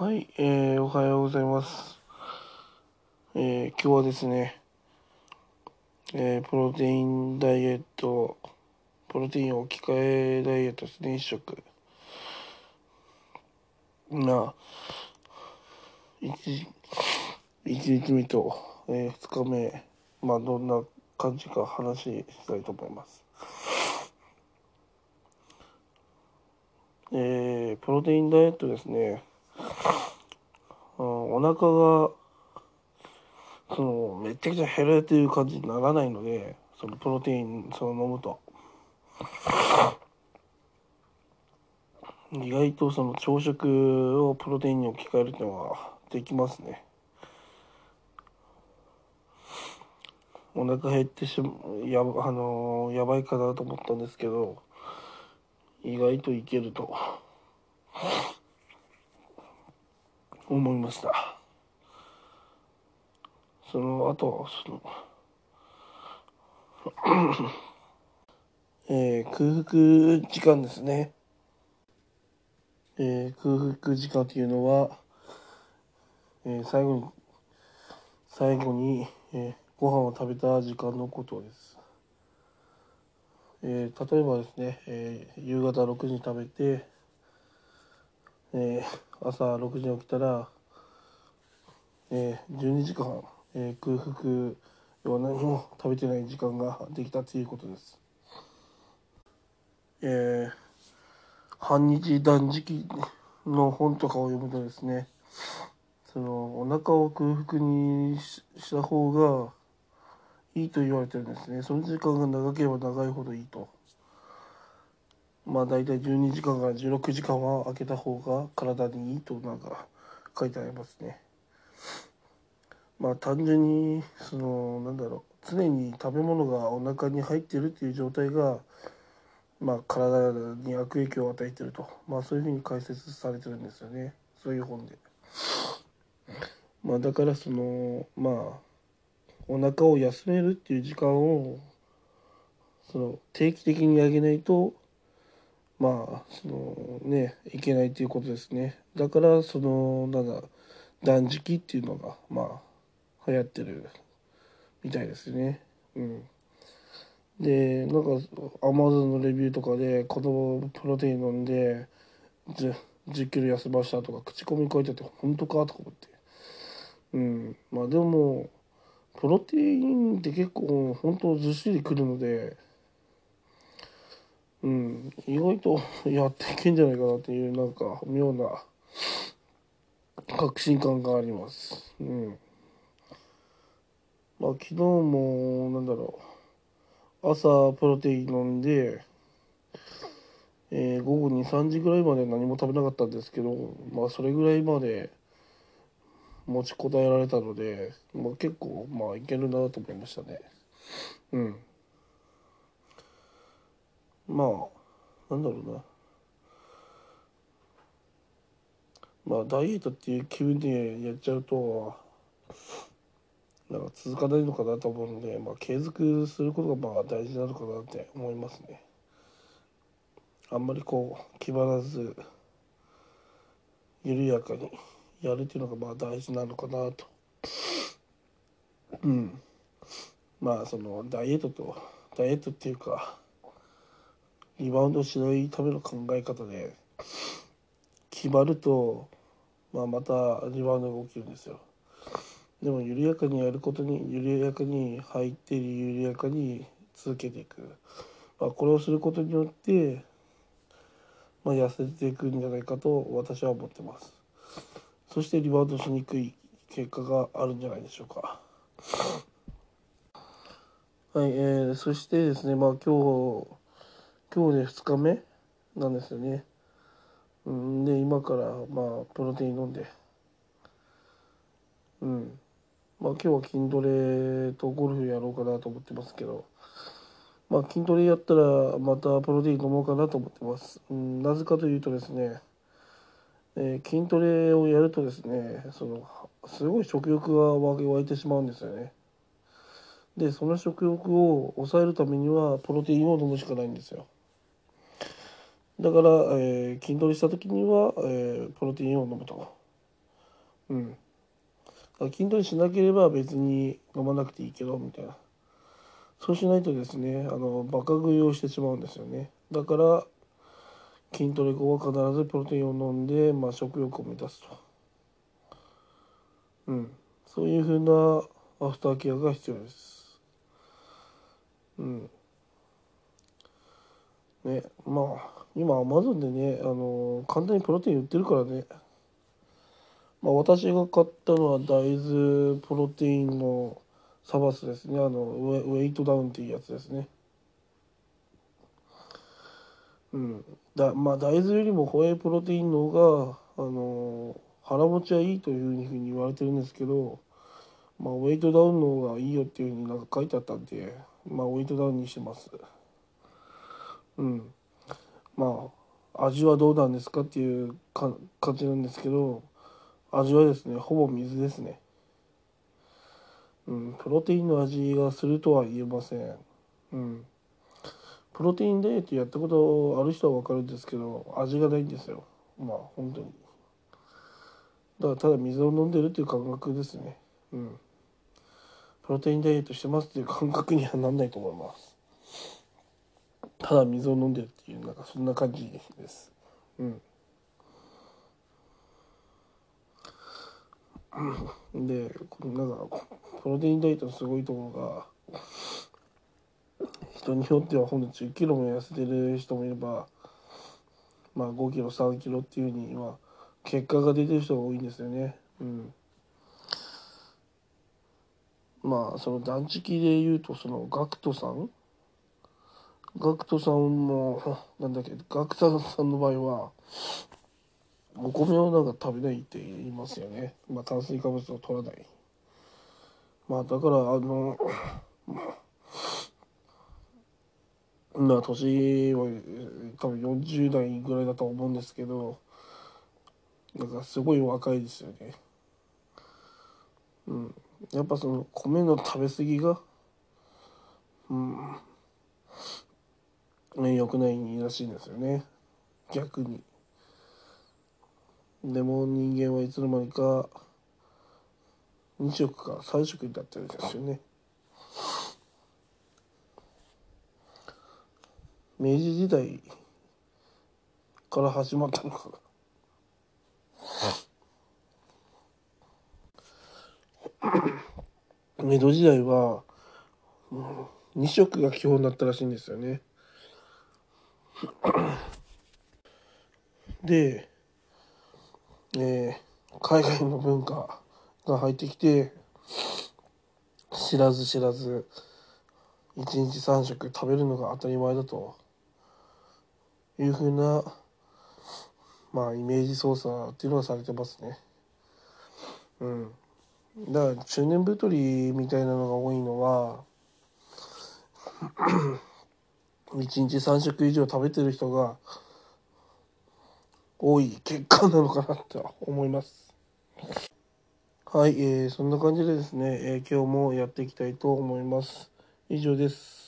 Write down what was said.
はい、えー、おはようございます。えー、今日はですね、えー、プロテインダイエット、プロテイン置き換えダイエットですね、一食。な、一、一日目と、えー、二日目、まあ、どんな感じか話したいと思います。えー、プロテインダイエットですね。うんお腹がそのめちゃくちゃ減るっていう感じにならないのでそのプロテインその飲むと。意外とその朝食をプロテインに置き換えるっていうのはできますね。お腹減ってしやあのやばいかなと思ったんですけど意外といけると。思いました。その後そのえー空腹時間ですね、えー空腹時間というのは、えー最後に最後に、えーご飯を食べた時間のことです、えー例えばですね、えー夕方6時に食べてえー朝6時に起きたら、えー12時間、えー空腹要は何も食べてない時間ができたということです。えー半日断食の本とかを読むとですねそのお腹を空腹にした方がいいと言われてるんですねその時間が長ければ長いほどいいと。まあ大体12時間から16時間は空けた方が体にいいとなんか書いてありますね。まあ単純にそのなんだろう常に食べ物がお腹に入ってるっていう状態がまあ体に悪影響を与えてるとまあそういうふうに解説されてるんですよねそういう本で。まあだからそのまあお腹を休めるっていう時間をその定期的にあげないとまあそのねいけないということですね。だからそのなんだ断食っていうのがまあ流行ってるみたいですね。うん。でなんかアマゾンのレビューとかで子供プロテイン飲んで 10, 10キロ痩せましたとか口コミ書いてあって本当かとか思って。うん。まあでもプロテインって結構本当ずっしりくるのでうん、意外とやっていけんじゃないかなっていうなんか妙な確信感があります。うん。まあ昨日もなんだろう朝プロテイン飲んで、えー午後2、3時ぐらいまで何も食べなかったんですけど、まあそれぐらいまで持ちこたえられたので、まあ結構まあいけるなと思いましたね。うん。まあなんだろうな。まあダイエットっていう気分でやっちゃうとなんか続かないのかなと思うので、まあ、継続することがまあ大事なのかなって思いますね。あんまりこう気張らず緩やかにやるっていうのがまあ大事なのかなと。うん。まあそのダイエットとダイエットっていうかリバウンドしないための考え方で決まると、まあ、またリバウンドが起きるんですよ。でも緩やかにやることに緩やかに入って緩やかに続けていく、まあ、これをすることによって、まあ、痩せていくんじゃないかと私は思ってます。そしてリバウンドしにくい結果があるんじゃないでしょうか。はい、えー、そしてですねまあ今日今日で2日目なんですよね。うん、で、今から、まあ、プロテイン飲んで、うん。まあ、今日は筋トレとゴルフやろうかなと思ってますけど、まあ、筋トレやったら、またプロテイン飲もうかなと思ってます。うん、なぜかというとですね、えー筋トレをやるとですね、その、すごい食欲が湧いてしまうんですよね。で、その食欲を抑えるためには、プロテインを飲むしかないんですよ。だから、えー筋トレした時には、えープロテインを飲むと。うん。筋トレしなければ別に飲まなくていいけどみたいな。そうしないとですねあのバカ食いをしてしまうんですよね。だから筋トレ後は必ずプロテインを飲んで、まあ、食欲を満たすと。うん。そういうふうなアフターケアが必要です。うん。ねまあ今アマゾンでねあの簡単にプロテイン売ってるからね。まあ私が買ったのは大豆プロテインのサバスですね。あのウェウェイトダウンっていうやつですね。うん。だまあ大豆よりもホエイプロテインの方があの腹持ちはいいというふうに言われてるんですけどまあウェイトダウンの方がいいよっていうふうになんか書いてあったんでまあウェイトダウンにしてます。うん。まあ味はどうなんですかっていう感じなんですけど味はですねほぼ水ですね。うんプロテインの味がするとは言えません。うん。プロテインダイエットやったことある人は分かるんですけど味がないんですよ。まあ本当に。だからただ水を飲んでるっていう感覚ですね。うん。プロテインダイエットしてますっていう感覚にはなんないと思います。ただ水を飲んでるっていうなんかそんな感じです。うん。でこのなんかプロテインダイエットのすごいところが人によってはほんと10キロも痩せてる人もいればまあ5キロ3キロっていうふうには結果が出てる人が多いんですよね。うん。まあその断食で言うとそのガクトさんガクトさんもなんだっけガクトさんの場合はお米をなんか食べないって言いますよね。まあ炭水化物を取らない。まあだからあのまあ年は多分40代ぐらいだと思うんですけどなんかすごい若いですよね。うん。やっぱその米の食べ過ぎがうん。良くないらしいんですよね。逆に。でも人間はいつの間にか2食か3食になってるんですよね。明治時代から始まったのかな。江戸時代は、2食が基本だったらしいんですよね で、えー、海外の文化が入ってきて知らず知らず1日3食食べるのが当たり前だと。いうふうなまあイメージ操作っていうのがされてますね。うん。だから中年太りみたいなのが多いのは1日3食以上食べてる人が多い結果なのかなと思います。はい、えー、そんな感じでですね、えー、今日もやっていきたいと思います。以上です。